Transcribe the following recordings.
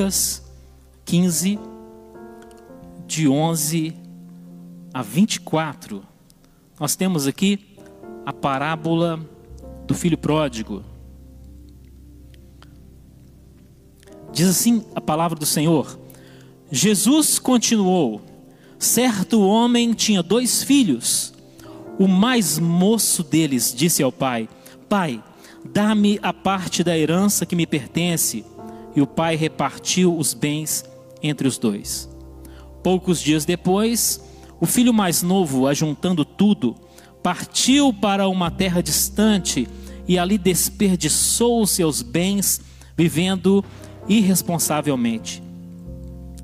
Lucas 15, de 11 a 24, nós temos aqui a parábola do filho pródigo. Diz assim a palavra do Senhor: Jesus continuou: Certo homem tinha dois filhos. O mais moço deles disse ao pai: Pai, dá-me a parte da herança que me pertence. E o pai repartiu os bens entre os dois. Poucos dias depois, o filho mais novo, ajuntando tudo, partiu para uma terra distante e ali desperdiçou seus bens, vivendo irresponsavelmente.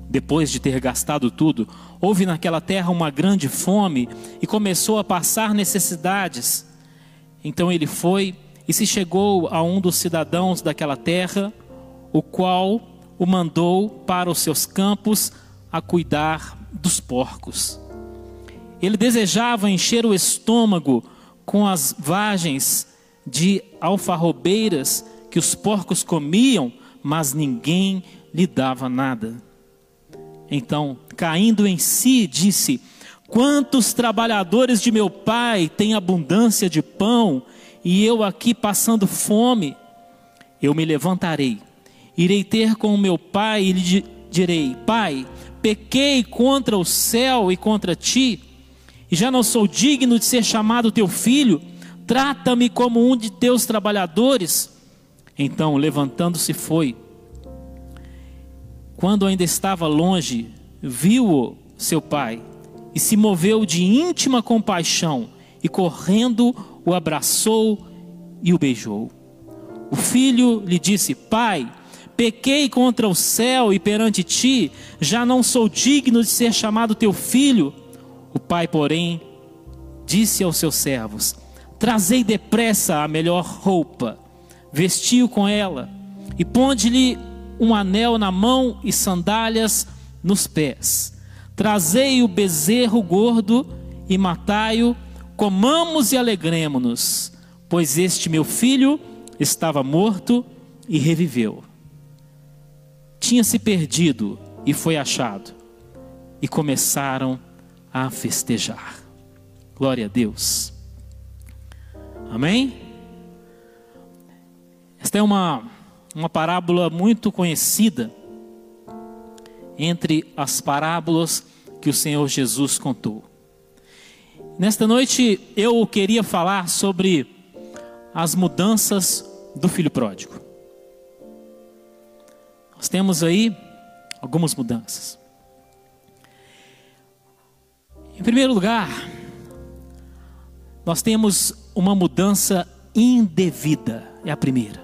Depois de ter gastado tudo, houve naquela terra uma grande fome e começou a passar necessidades. Então ele foi e se chegou a um dos cidadãos daquela terra, o qual o mandou para os seus campos a cuidar dos porcos. Ele desejava encher o estômago com as vagens de alfarrobeiras que os porcos comiam, mas ninguém lhe dava nada. Então, caindo em si, disse: Quantos trabalhadores de meu pai têm abundância de pão e eu aqui passando fome? Eu me levantarei, irei ter com o meu pai e lhe direi: Pai, pequei contra o céu e contra ti e já não sou digno de ser chamado teu filho, trata-me como um de teus trabalhadores. Então, levantando-se, foi. Quando ainda estava longe, viu-o seu pai e se moveu de íntima compaixão e correndo o abraçou e o beijou. O filho lhe disse: Pai, pequei contra o céu e perante ti, já não sou digno de ser chamado teu filho. O pai, porém, disse aos seus servos: Trazei depressa a melhor roupa, vestiu com ela, e ponde-lhe um anel na mão e sandálias nos pés. Trazei o bezerro gordo e matai-o, comamos e alegremo-nos, pois este meu filho estava morto e reviveu. Tinha se perdido e foi achado, e começaram a festejar. Glória a Deus. Amém? Esta é uma, uma parábola muito conhecida entre as parábolas que o Senhor Jesus contou. Nesta noite eu queria falar sobre as mudanças do filho pródigo. Nós temos aí algumas mudanças. Em primeiro lugar, nós temos uma mudança indevida, é a primeira.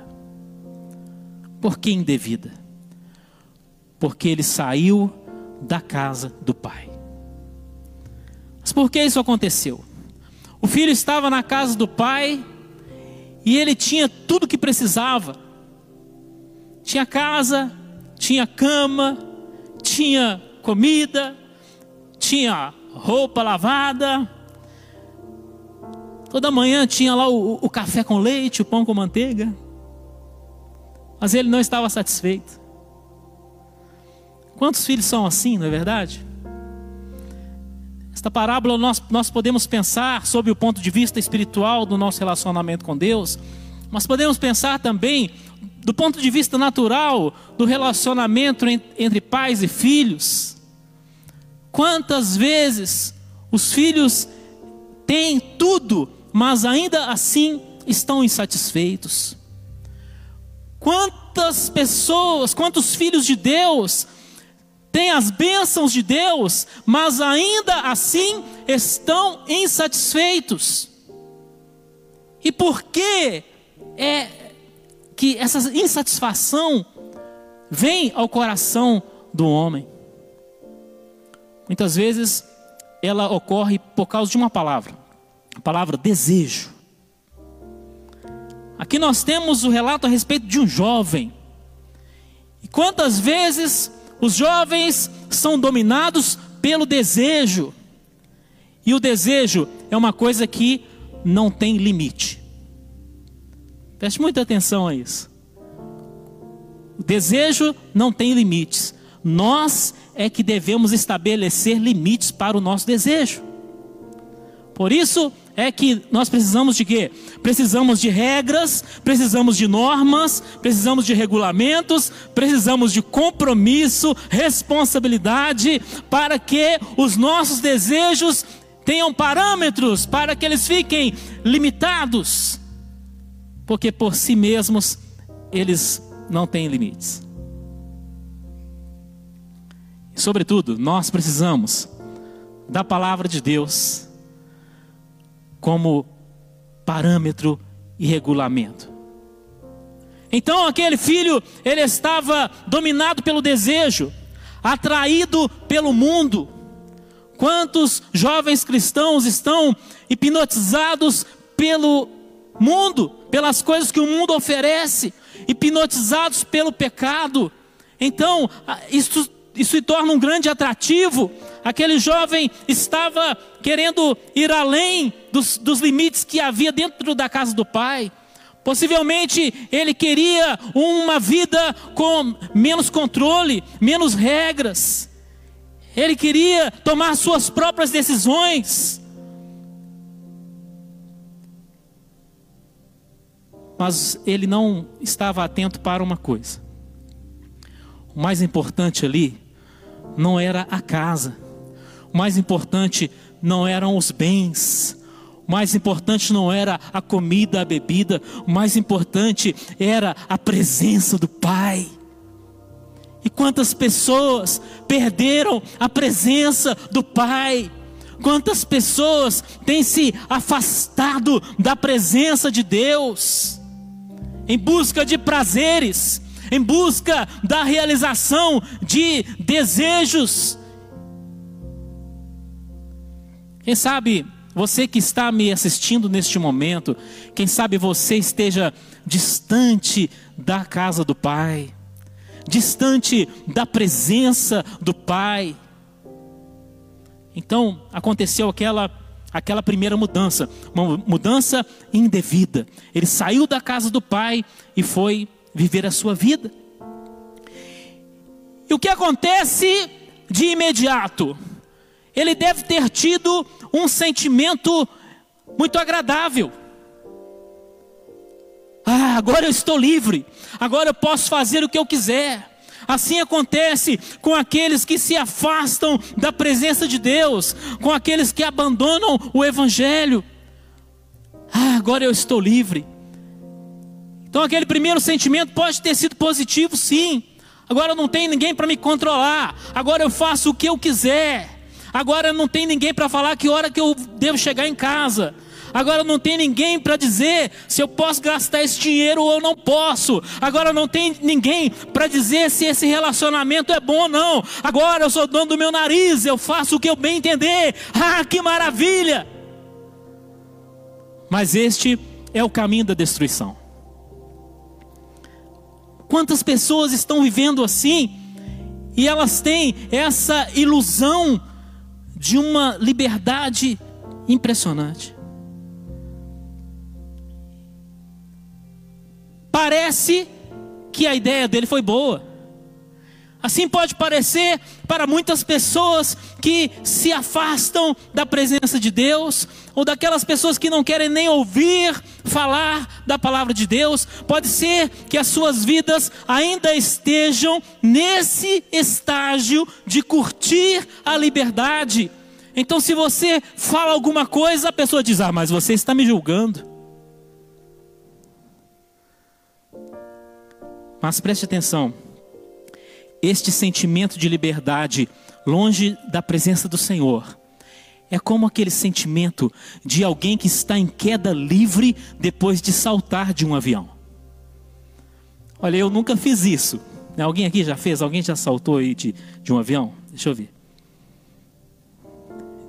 Por que indevida? Porque ele saiu da casa do pai. Mas por que isso aconteceu? O filho estava na casa do pai e ele tinha tudo que precisava. Tinha casa, tinha cama, tinha comida, tinha roupa lavada. Toda manhã tinha lá o, o, café com leite, o pão com manteiga. Mas ele não estava satisfeito. Quantos filhos são assim, não é verdade? Esta parábola nós, nós podemos pensar sobre o ponto de vista espiritual do nosso relacionamento com Deus, mas podemos pensar também do ponto de vista natural do relacionamento entre pais e filhos. Quantas vezes os filhos têm tudo, mas ainda assim estão insatisfeitos? Quantas pessoas, quantos filhos de Deus têm as bênçãos de Deus, mas ainda assim estão insatisfeitos? E por que é que essa insatisfação vem ao coração do homem? Muitas vezes ela ocorre por causa de uma palavra, a palavra desejo. Aqui nós temos o relato a respeito de um jovem. E quantas vezes os jovens são dominados pelo desejo? E o desejo é uma coisa que não tem limite. Preste muita atenção a isso. O desejo não tem limites. Nós é que devemos estabelecer limites para o nosso desejo. Por isso é que nós precisamos de quê? Precisamos de regras, precisamos de normas, precisamos de regulamentos, precisamos de compromisso, responsabilidade, para que os nossos desejos tenham parâmetros, para que eles fiquem limitados, porque por si mesmos eles não têm limites. Sobretudo, nós precisamos da palavra de Deus como parâmetro e regulamento. Então aquele filho, ele estava dominado pelo desejo, atraído pelo mundo. Quantos jovens cristãos estão hipnotizados pelo mundo, pelas coisas que o mundo oferece, hipnotizados pelo pecado? Então, isso isso se torna um grande atrativo. Aquele jovem estava querendo ir além dos, dos limites que havia dentro da casa do pai. Possivelmente ele queria uma vida com menos controle, menos regras. Ele queria tomar suas próprias decisões. Mas ele não estava atento para uma coisa. O mais importante ali não era a casa. O mais importante não eram os bens. O mais importante não era a comida, a bebida. O mais importante era a presença do Pai. E quantas pessoas perderam a presença do Pai? Quantas pessoas têm se afastado da presença de Deus em busca de prazeres, em busca da realização de desejos. Quem sabe você que está me assistindo neste momento, quem sabe você esteja distante da casa do Pai, distante da presença do Pai. Então aconteceu aquela aquela primeira mudança, uma mudança indevida. Ele saiu da casa do pai e foi viver a sua vida. E o que acontece de imediato? Ele deve ter tido um sentimento muito agradável. Ah, agora eu estou livre, agora eu posso fazer o que eu quiser. Assim acontece com aqueles que se afastam da presença de Deus, com aqueles que abandonam o Evangelho. Ah, agora eu estou livre. Então aquele primeiro sentimento pode ter sido positivo, sim. Agora não tem ninguém para me controlar. Agora eu faço o que eu quiser. Agora não tem ninguém para falar que hora que eu devo chegar em casa. Agora não tem ninguém para dizer se eu posso gastar esse dinheiro ou não posso. Agora não tem ninguém para dizer se esse relacionamento é bom ou não. Agora eu sou dono do meu nariz, eu faço o que eu bem entender. Ah, que maravilha! Mas este é o caminho da destruição. Quantas pessoas estão vivendo assim e elas têm essa ilusão de uma liberdade impressionante. Parece que a ideia dele foi boa. Assim pode parecer para muitas pessoas que se afastam da presença de Deus, ou daquelas pessoas que não querem nem ouvir falar da palavra de Deus. Pode ser que as suas vidas ainda estejam nesse estágio de curtir a liberdade. Então, se você fala alguma coisa, a pessoa diz: Ah, mas você está me julgando. Mas preste atenção este sentimento de liberdade longe da presença do Senhor. É como aquele sentimento de alguém que está em queda livre depois de saltar de um avião. Olha, eu nunca fiz isso. Alguém aqui já fez? Alguém já saltou aí de, de um avião? Deixa eu ver.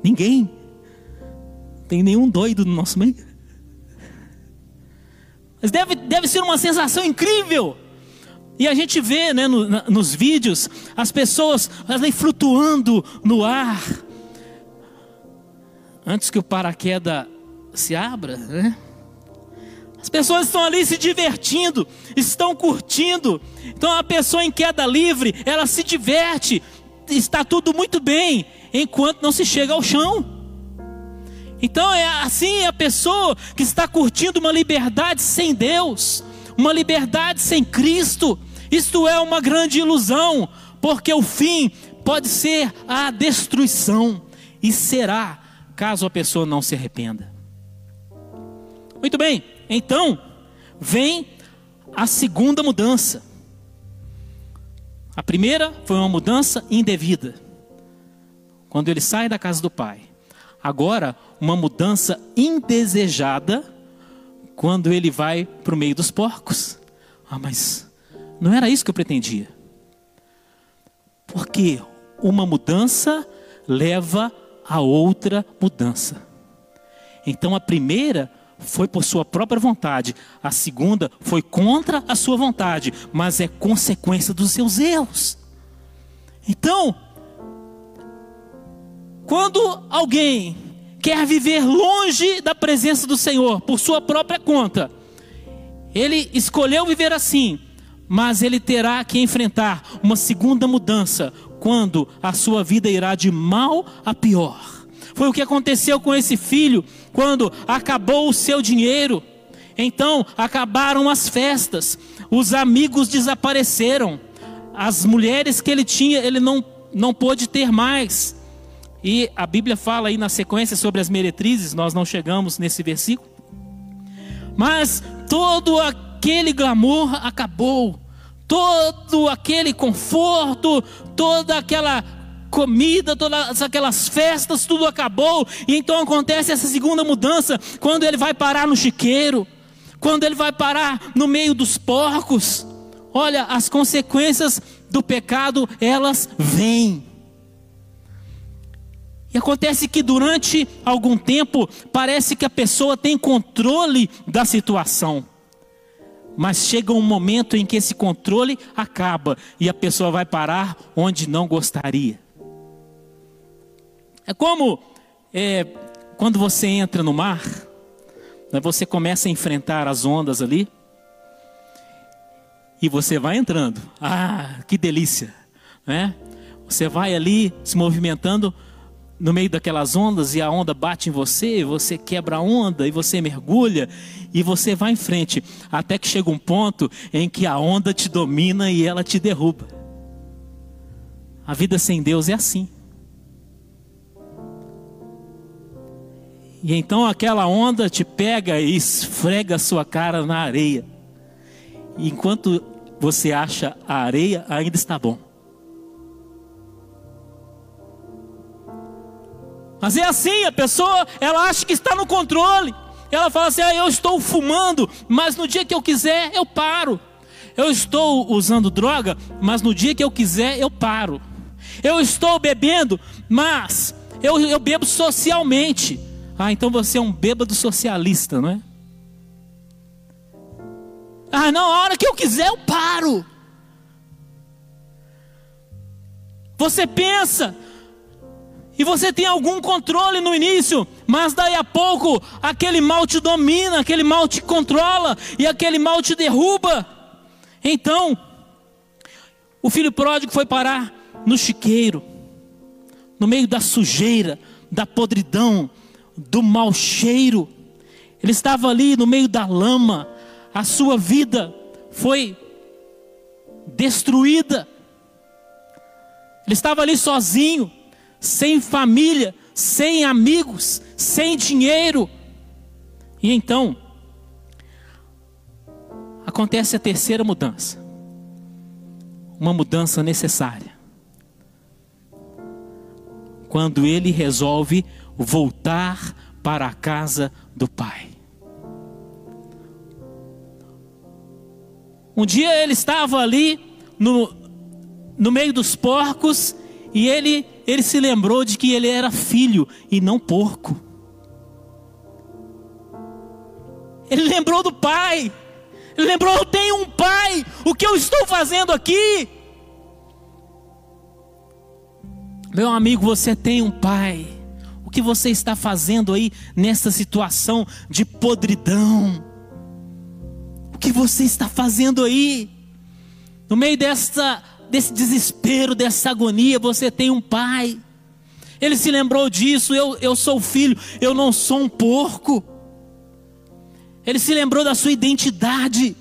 Ninguém? Tem nenhum doido no nosso meio? Mas deve, deve ser uma sensação incrível. E a gente vê né, no, na, nos vídeos as pessoas ali flutuando no ar. Antes que o paraquedas se abra, né? As pessoas estão ali se divertindo, estão curtindo. Então a pessoa em queda livre, ela se diverte, está tudo muito bem, enquanto não se chega ao chão. Então é assim a pessoa que está curtindo uma liberdade sem Deus, uma liberdade sem Cristo. Isto é uma grande ilusão, porque o fim pode ser a destruição e será caso a pessoa não se arrependa. Muito bem, então vem a segunda mudança. A primeira foi uma mudança indevida, quando ele sai da casa do pai. Agora, uma mudança indesejada, quando ele vai para o meio dos porcos. Ah, mas não era isso que eu pretendia. Porque uma mudança leva a outra mudança. Então a primeira foi por sua própria vontade, a segunda foi contra a sua vontade, mas é consequência dos seus erros. Então, quando alguém quer viver longe da presença do Senhor por sua própria conta, ele escolheu viver assim, mas ele terá que enfrentar uma segunda mudança quando a sua vida irá de mal a pior. Foi o que aconteceu com esse filho quando acabou o seu dinheiro. Então acabaram as festas, os amigos desapareceram, as mulheres que ele tinha, ele não, não pôde ter mais. E a Bíblia fala aí na sequência sobre as meretrizes, nós não chegamos nesse versículo. Mas todo aquele glamour acabou todo aquele conforto, toda aquela comida, todas aquelas festas, tudo acabou. E então acontece essa segunda mudança, quando ele vai parar no chiqueiro, quando ele vai parar no meio dos porcos. Olha, as consequências do pecado, elas vêm. E acontece que durante algum tempo parece que a pessoa tem controle da situação. Mas chega um momento em que esse controle acaba e a pessoa vai parar onde não gostaria. É como é, quando você entra no mar, né, você começa a enfrentar as ondas ali, e você vai entrando. Ah, que delícia! Né? Você vai ali se movimentando, no meio daquelas ondas e a onda bate em você, você quebra a onda e você mergulha e você vai em frente, até que chega um ponto em que a onda te domina e ela te derruba. A vida sem Deus é assim. E então aquela onda te pega e esfrega a sua cara na areia. E enquanto você acha a areia, ainda está bom. Mas é assim, a pessoa, ela acha que está no controle. Ela fala assim: ah, eu estou fumando, mas no dia que eu quiser, eu paro. Eu estou usando droga, mas no dia que eu quiser, eu paro. Eu estou bebendo, mas eu, eu bebo socialmente. Ah, então você é um bêbado socialista, não é? Ah, não, a hora que eu quiser, eu paro. Você pensa, e você tem algum controle no início, mas daí a pouco aquele mal te domina, aquele mal te controla e aquele mal te derruba. Então, o filho pródigo foi parar no chiqueiro, no meio da sujeira, da podridão, do mau cheiro. Ele estava ali no meio da lama, a sua vida foi destruída. Ele estava ali sozinho sem família, sem amigos, sem dinheiro. E então, acontece a terceira mudança. Uma mudança necessária. Quando ele resolve voltar para a casa do pai. Um dia ele estava ali no, no meio dos porcos e ele, ele se lembrou de que ele era filho e não porco. Ele lembrou do pai. Ele lembrou: eu tenho um pai. O que eu estou fazendo aqui? Meu amigo, você tem um pai. O que você está fazendo aí nessa situação de podridão? que você está fazendo aí? No meio dessa, desse desespero, dessa agonia, você tem um pai. Ele se lembrou disso. Eu, eu sou filho, eu não sou um porco. Ele se lembrou da sua identidade.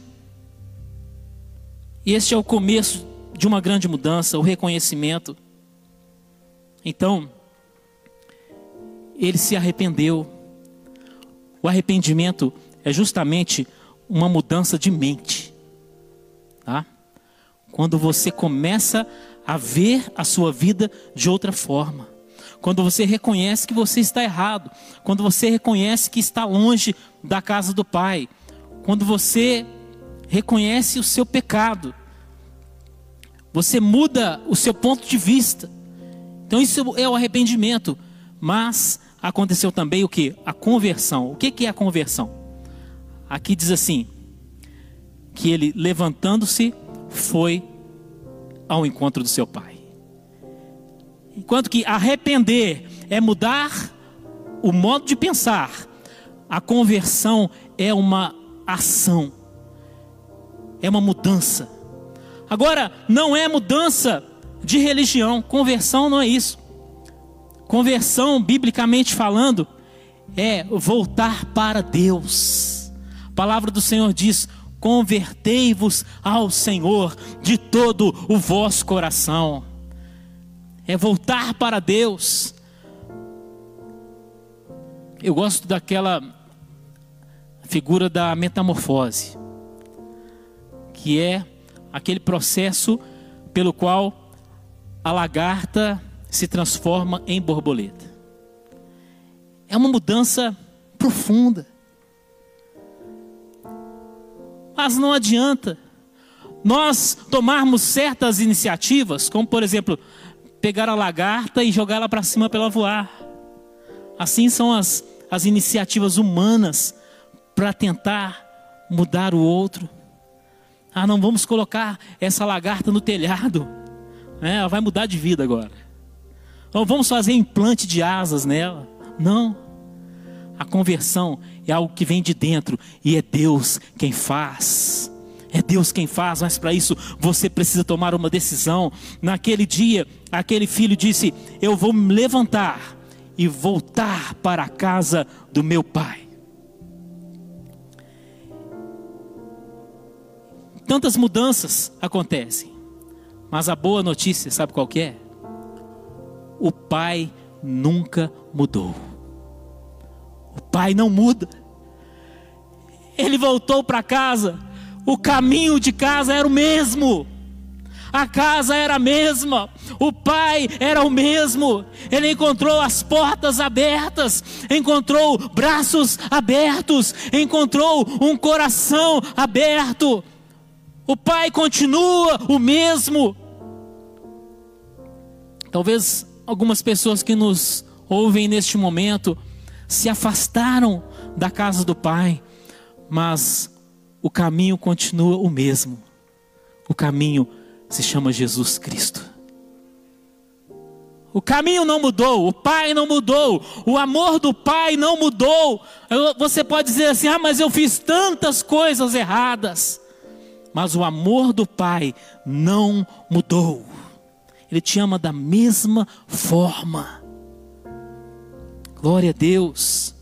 E este é o começo de uma grande mudança, o reconhecimento. Então, ele se arrependeu. O arrependimento é justamente uma mudança de mente. Tá? Quando você começa a ver a sua vida de outra forma. Quando você reconhece que você está errado. Quando você reconhece que está longe da casa do Pai. Quando você reconhece o seu pecado. Você muda o seu ponto de vista. Então isso é o arrependimento. Mas aconteceu também o que? A conversão. O que é a conversão? Aqui diz assim: que ele levantando-se foi ao encontro do seu pai. Enquanto que arrepender é mudar o modo de pensar, a conversão é uma ação, é uma mudança. Agora, não é mudança de religião, conversão não é isso. Conversão, biblicamente falando, é voltar para Deus. A palavra do Senhor diz: convertei-vos ao Senhor de todo o vosso coração. É voltar para Deus. Eu gosto daquela figura da metamorfose, que é aquele processo pelo qual a lagarta se transforma em borboleta. É uma mudança profunda. Mas não adianta nós tomarmos certas iniciativas, como por exemplo, pegar a lagarta e jogar ela para cima para ela voar. Assim são as, as iniciativas humanas para tentar mudar o outro. Ah, não vamos colocar essa lagarta no telhado. É, ela vai mudar de vida agora. Então vamos fazer implante de asas nela. Não. A conversão é algo que vem de dentro e é Deus quem faz. É Deus quem faz, mas para isso você precisa tomar uma decisão. Naquele dia, aquele filho disse: Eu vou me levantar e voltar para a casa do meu pai. Tantas mudanças acontecem, mas a boa notícia, sabe qual é? O pai nunca mudou. O pai não muda. Ele voltou para casa. O caminho de casa era o mesmo. A casa era a mesma, o pai era o mesmo. Ele encontrou as portas abertas, encontrou braços abertos, encontrou um coração aberto. O pai continua o mesmo. Talvez algumas pessoas que nos ouvem neste momento se afastaram da casa do Pai, mas o caminho continua o mesmo. O caminho se chama Jesus Cristo. O caminho não mudou, o Pai não mudou, o amor do Pai não mudou. Você pode dizer assim: ah, mas eu fiz tantas coisas erradas. Mas o amor do Pai não mudou. Ele te ama da mesma forma. Glória a Deus.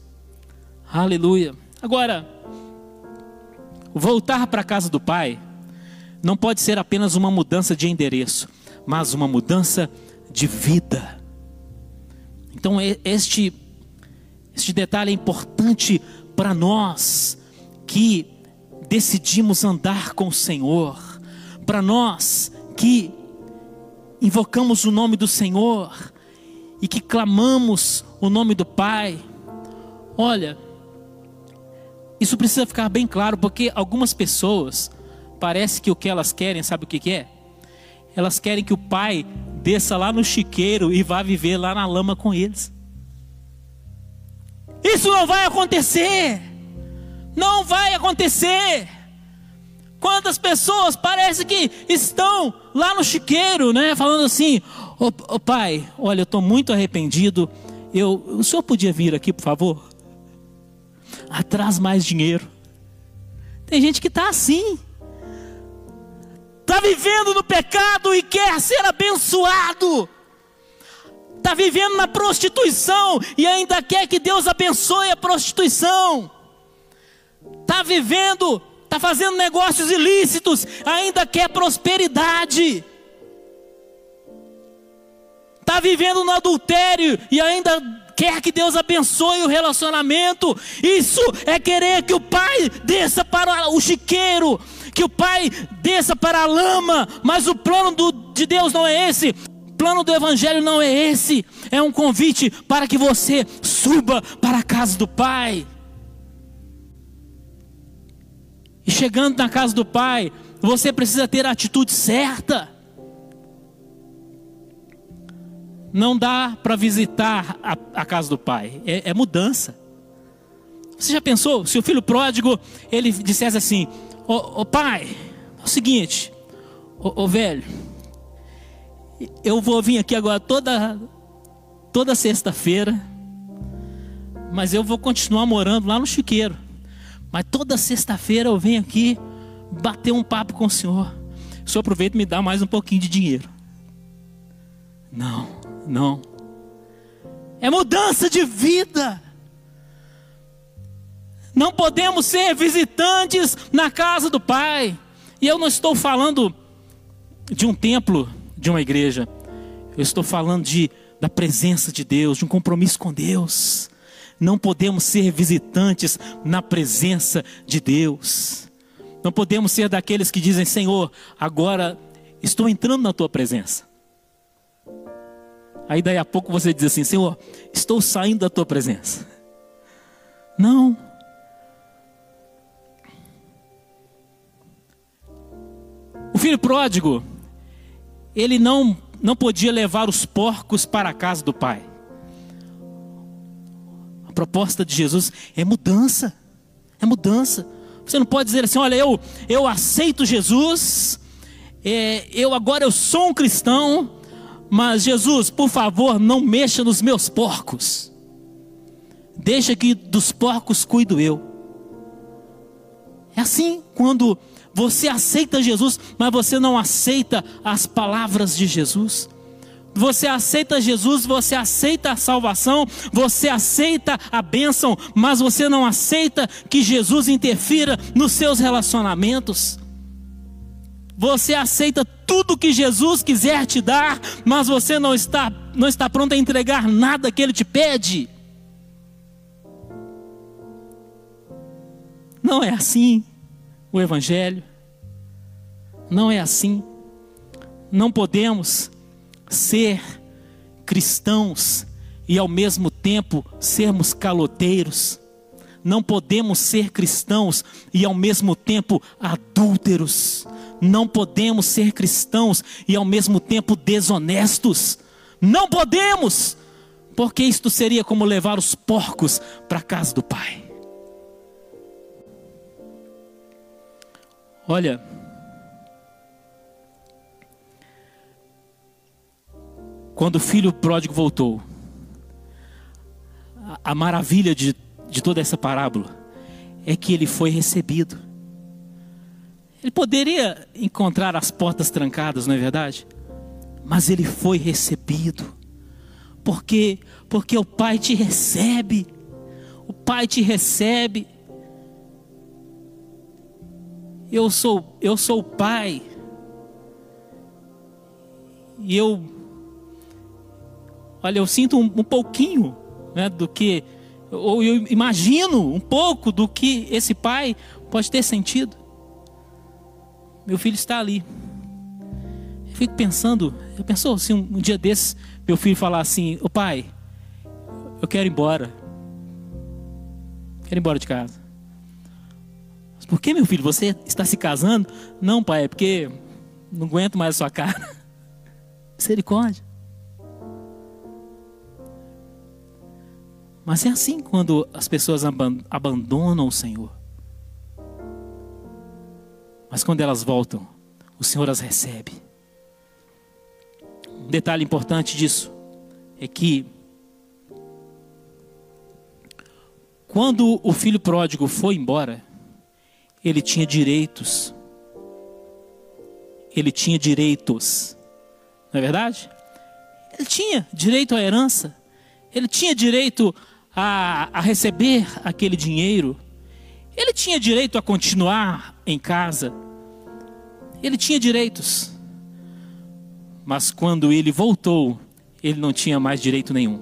Aleluia. Agora, voltar para a casa do Pai não pode ser apenas uma mudança de endereço, mas uma mudança de vida. Então, este, este detalhe é importante para nós que decidimos andar com o Senhor, para nós que invocamos o nome do Senhor e que clamamos o nome do Pai. Olha, isso precisa ficar bem claro, porque algumas pessoas, parece que o que elas querem, sabe o que, que é? Elas querem que o pai desça lá no chiqueiro e vá viver lá na lama com eles. Isso não vai acontecer. Não vai acontecer. Quantas pessoas parece que estão lá no chiqueiro, né, falando assim: "Ô oh, oh, pai, olha, eu estou muito arrependido. Eu, o senhor podia vir aqui, por favor? Atrás mais dinheiro. Tem gente que está assim. Está vivendo no pecado e quer ser abençoado. Está vivendo na prostituição e ainda quer que Deus abençoe a prostituição. Está vivendo, está fazendo negócios ilícitos, ainda quer prosperidade. Está vivendo no adultério e ainda quer que Deus abençoe o relacionamento. Isso é querer que o pai desça para o chiqueiro, que o pai desça para a lama, mas o plano do, de Deus não é esse. O plano do evangelho não é esse. É um convite para que você suba para a casa do pai. E chegando na casa do pai, você precisa ter a atitude certa. Não dá para visitar a, a, casa do pai, é, é, mudança. Você já pensou se o filho pródigo ele dissesse assim: Ô oh, oh, pai, é o seguinte, ô oh, velho, eu vou vir aqui agora toda, toda sexta-feira, mas eu vou continuar morando lá no chiqueiro. Mas toda sexta-feira eu venho aqui bater um papo com o senhor. O senhor aproveita e me dá mais um pouquinho de dinheiro. Não. Não. É mudança de vida. Não podemos ser visitantes na casa do Pai. E eu não estou falando de um templo, de uma igreja. Eu estou falando de, da presença de Deus, de um compromisso com Deus. Não podemos ser visitantes na presença de Deus. Não podemos ser daqueles que dizem: Senhor, agora estou entrando na tua presença. Aí daí a pouco você diz assim: Senhor, estou saindo da tua presença. Não. O filho pródigo, ele não, não podia levar os porcos para a casa do pai. A proposta de Jesus é mudança. É mudança. Você não pode dizer assim: olha, eu, eu aceito Jesus, é, eu agora eu sou um cristão, mas Jesus, por favor, não mexa nos meus porcos. Deixa que dos porcos cuido eu. É assim quando você aceita Jesus, mas você não aceita as palavras de Jesus. Você aceita Jesus, você aceita a salvação, você aceita a bênção, mas você não aceita que Jesus interfira nos seus relacionamentos. Você aceita tudo que Jesus quiser te dar, mas você não está, não está pronto a entregar nada que Ele te pede. Não é assim o Evangelho. Não é assim. Não podemos ser cristãos e ao mesmo tempo sermos caloteiros. Não podemos ser cristãos e ao mesmo tempo adúlteros. Não podemos ser cristãos e ao mesmo tempo desonestos. Não podemos, porque isto seria como levar os porcos para a casa do pai. Olha, quando o filho pródigo voltou, a, maravilha de, de toda essa parábola é que ele foi recebido. Ele poderia encontrar as portas trancadas, não é verdade? Mas ele foi recebido. Porque porque o Pai te recebe. O Pai te recebe. Eu sou eu sou o Pai. E eu Olha, eu sinto um, um pouquinho né, do que ou eu imagino um pouco do que esse pai pode ter sentido. Meu filho está ali. Eu fico pensando, eu pensou se um, um dia desses meu filho falar assim, o pai, eu quero ir embora. Quero ir embora de casa. Mas por que, meu filho, você está se casando? Não, pai, é porque não aguento mais a sua cara. Misericórdia. Mas é assim quando as pessoas abandonam o Senhor. Mas quando elas voltam, o Senhor as recebe. Um detalhe importante disso é que quando o filho pródigo foi embora, ele tinha direitos. Ele tinha direitos. Não é verdade? Ele tinha direito à herança. Ele tinha direito a, a receber aquele dinheiro. Ele tinha direito a continuar em casa. Ele tinha direitos. Mas quando ele voltou, ele não tinha mais direito nenhum.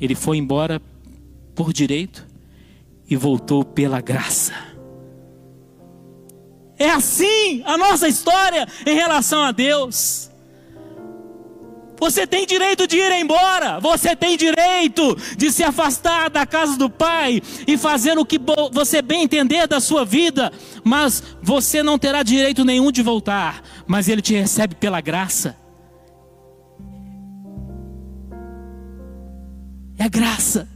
Ele foi embora por direito e voltou pela graça. É assim a nossa história em relação a Deus. Você tem direito de ir embora. Você tem direito de se afastar da casa do Pai e fazer o que você bem entender da sua vida. Mas você não terá direito nenhum de voltar. Mas Ele te recebe pela graça. É graça.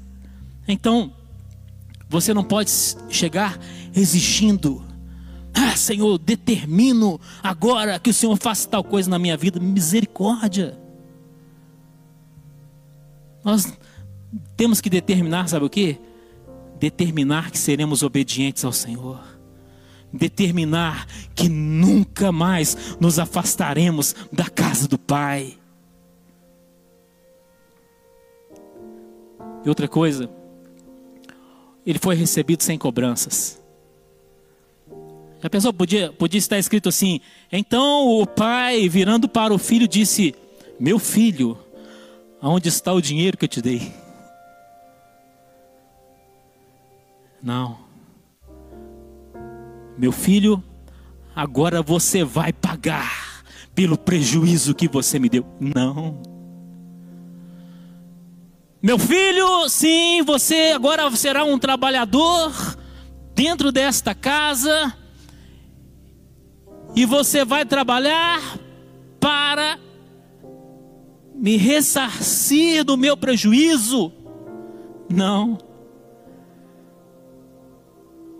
Então, você não pode chegar exigindo. Ah, Senhor, determino agora que o Senhor faça tal coisa na minha vida. Misericórdia. Nós temos que determinar, sabe o que? Determinar que seremos obedientes ao Senhor. Determinar que nunca mais nos afastaremos da casa do Pai. E outra coisa, ele foi recebido sem cobranças. A pessoa podia, podia estar escrito assim: então o pai, virando para o filho, disse: Meu filho, Aonde está o dinheiro que eu te dei? Não. Meu filho, agora você vai pagar pelo prejuízo que você me deu. Não. Meu filho, sim, você agora será um trabalhador dentro desta casa e você vai trabalhar para me ressarcir do meu prejuízo. Não.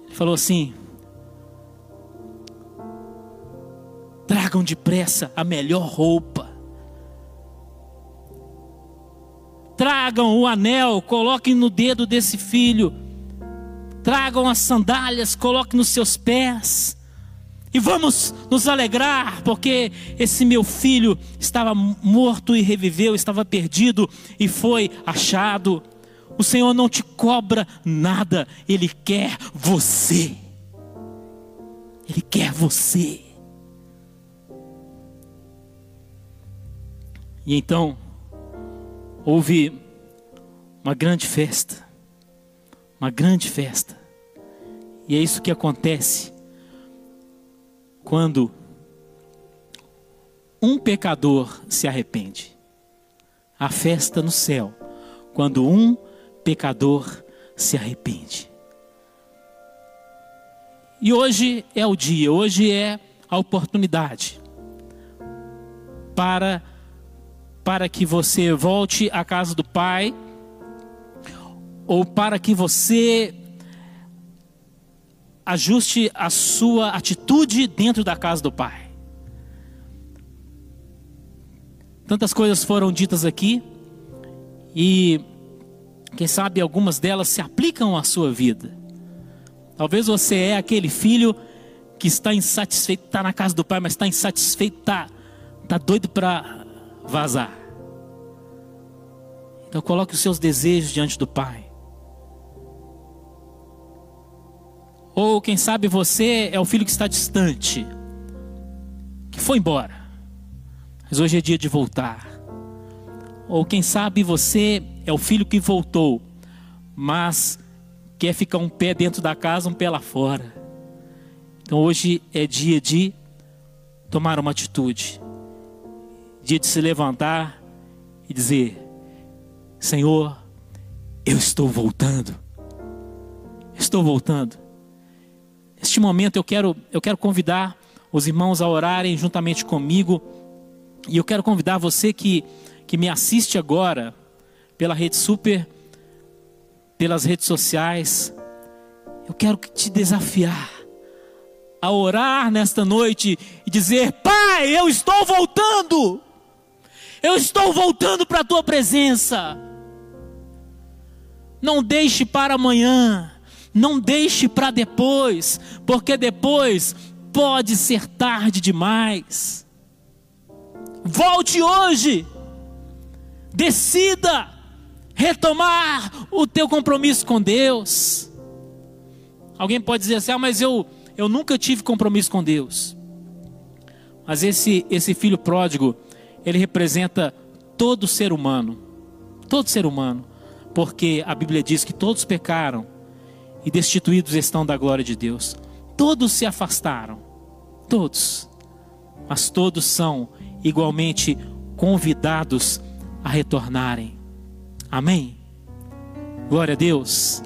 Ele falou assim: tragam depressa a melhor roupa. Tragam o anel, coloquem no dedo desse filho. Tragam as sandálias, coloquem nos seus pés. E vamos nos alegrar, porque esse meu filho estava morto e reviveu, estava perdido e foi achado. O Senhor não te cobra nada, Ele quer você. Ele quer você. E então, houve uma grande festa. Uma grande festa. E é isso que acontece quando um pecador se arrepende. A festa no céu, quando um pecador se arrepende. E hoje é o dia, hoje é a oportunidade para para que você volte à casa do Pai ou para que você ajuste a sua atitude dentro da casa do Pai. Tantas coisas foram ditas aqui e quem sabe algumas delas se aplicam à sua vida. Talvez você é aquele filho que está insatisfeito, está na casa do pai, mas está insatisfeito, está, está doido para vazar. Então coloque os seus desejos diante do pai. Ou quem sabe você é o filho que está distante, que foi embora, mas hoje é dia de voltar. Ou quem sabe você é o filho que voltou, mas quer ficar um pé dentro da casa, um pé lá fora. Então hoje é dia de tomar uma atitude, dia de se levantar e dizer: Senhor, eu estou voltando. Estou voltando. Neste momento eu quero, eu quero convidar os irmãos a orarem juntamente comigo. E eu quero convidar você que, que me assiste agora pela Rede Super, pelas redes sociais. Eu quero te desafiar a orar nesta noite e dizer: Pai, eu estou voltando. Eu estou voltando para a tua presença. Não deixe para amanhã Não deixe para depois, porque depois pode ser tarde demais. Volte hoje. Decida retomar o teu compromisso com Deus. Alguém pode dizer assim: "Ah, mas eu eu nunca tive compromisso com Deus". Mas esse esse filho pródigo, ele representa todo ser humano. Todo ser humano, porque a Bíblia diz que todos pecaram e destituídos estão da glória de Deus. Todos se afastaram. Todos. Mas todos são igualmente convidados a retornarem. Amém? Glória a Deus.